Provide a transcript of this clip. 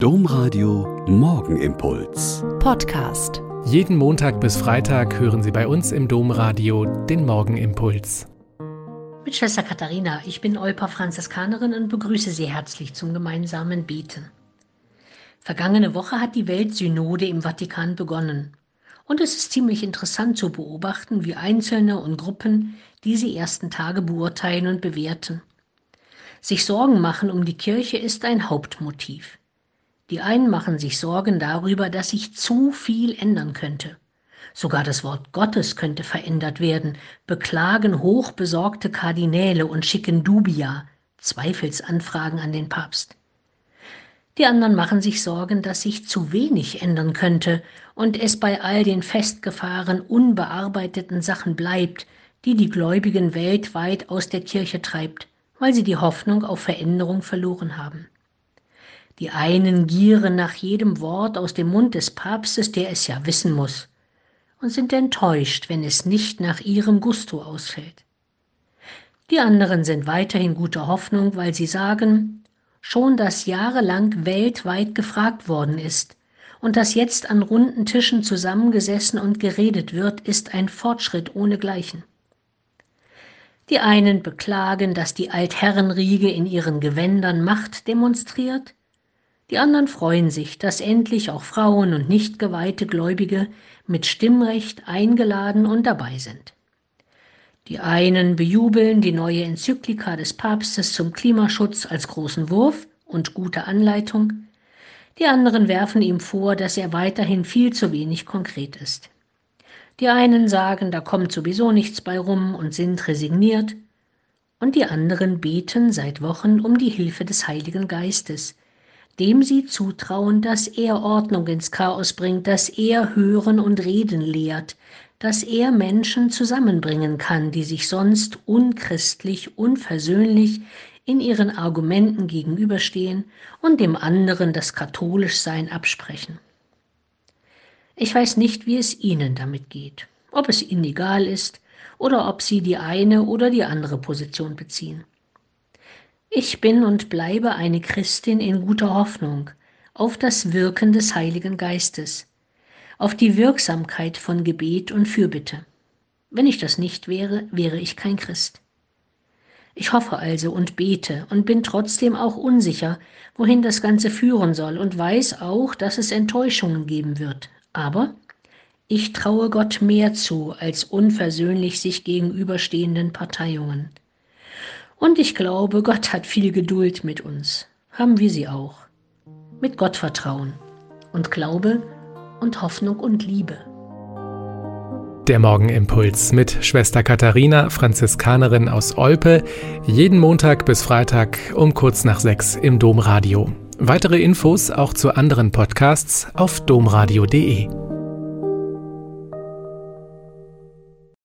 Domradio Morgenimpuls. Podcast. Jeden Montag bis Freitag hören Sie bei uns im Domradio den Morgenimpuls. Mit Schwester Katharina, ich bin Olpa Franziskanerin und begrüße Sie herzlich zum gemeinsamen Beten. Vergangene Woche hat die Weltsynode im Vatikan begonnen. Und es ist ziemlich interessant zu beobachten, wie Einzelne und Gruppen diese ersten Tage beurteilen und bewerten. Sich Sorgen machen um die Kirche ist ein Hauptmotiv. Die einen machen sich Sorgen darüber, dass sich zu viel ändern könnte. Sogar das Wort Gottes könnte verändert werden, beklagen hochbesorgte Kardinäle und schicken Dubia, Zweifelsanfragen an den Papst. Die anderen machen sich Sorgen, dass sich zu wenig ändern könnte und es bei all den festgefahren, unbearbeiteten Sachen bleibt, die die Gläubigen weltweit aus der Kirche treibt, weil sie die Hoffnung auf Veränderung verloren haben. Die einen gieren nach jedem Wort aus dem Mund des Papstes, der es ja wissen muss, und sind enttäuscht, wenn es nicht nach ihrem Gusto ausfällt. Die anderen sind weiterhin guter Hoffnung, weil sie sagen, schon dass jahrelang weltweit gefragt worden ist und dass jetzt an runden Tischen zusammengesessen und geredet wird, ist ein Fortschritt ohnegleichen. Die einen beklagen, dass die Altherrenriege in ihren Gewändern Macht demonstriert, die anderen freuen sich, dass endlich auch Frauen und nicht geweihte Gläubige mit Stimmrecht eingeladen und dabei sind. Die einen bejubeln die neue Enzyklika des Papstes zum Klimaschutz als großen Wurf und gute Anleitung, die anderen werfen ihm vor, dass er weiterhin viel zu wenig konkret ist. Die einen sagen, da kommt sowieso nichts bei rum und sind resigniert, und die anderen beten seit Wochen um die Hilfe des Heiligen Geistes, dem sie zutrauen, dass er Ordnung ins Chaos bringt, dass er Hören und Reden lehrt, dass er Menschen zusammenbringen kann, die sich sonst unchristlich, unversöhnlich in ihren Argumenten gegenüberstehen und dem anderen das Katholischsein absprechen. Ich weiß nicht, wie es Ihnen damit geht, ob es Ihnen egal ist oder ob Sie die eine oder die andere Position beziehen. Ich bin und bleibe eine Christin in guter Hoffnung auf das Wirken des Heiligen Geistes, auf die Wirksamkeit von Gebet und Fürbitte. Wenn ich das nicht wäre, wäre ich kein Christ. Ich hoffe also und bete und bin trotzdem auch unsicher, wohin das Ganze führen soll und weiß auch, dass es Enttäuschungen geben wird. Aber ich traue Gott mehr zu als unversöhnlich sich gegenüberstehenden Parteiungen. Und ich glaube, Gott hat viel Geduld mit uns. Haben wir sie auch. Mit Gottvertrauen und Glaube und Hoffnung und Liebe. Der Morgenimpuls mit Schwester Katharina, Franziskanerin aus Olpe, jeden Montag bis Freitag um kurz nach sechs im Domradio. Weitere Infos auch zu anderen Podcasts auf domradio.de.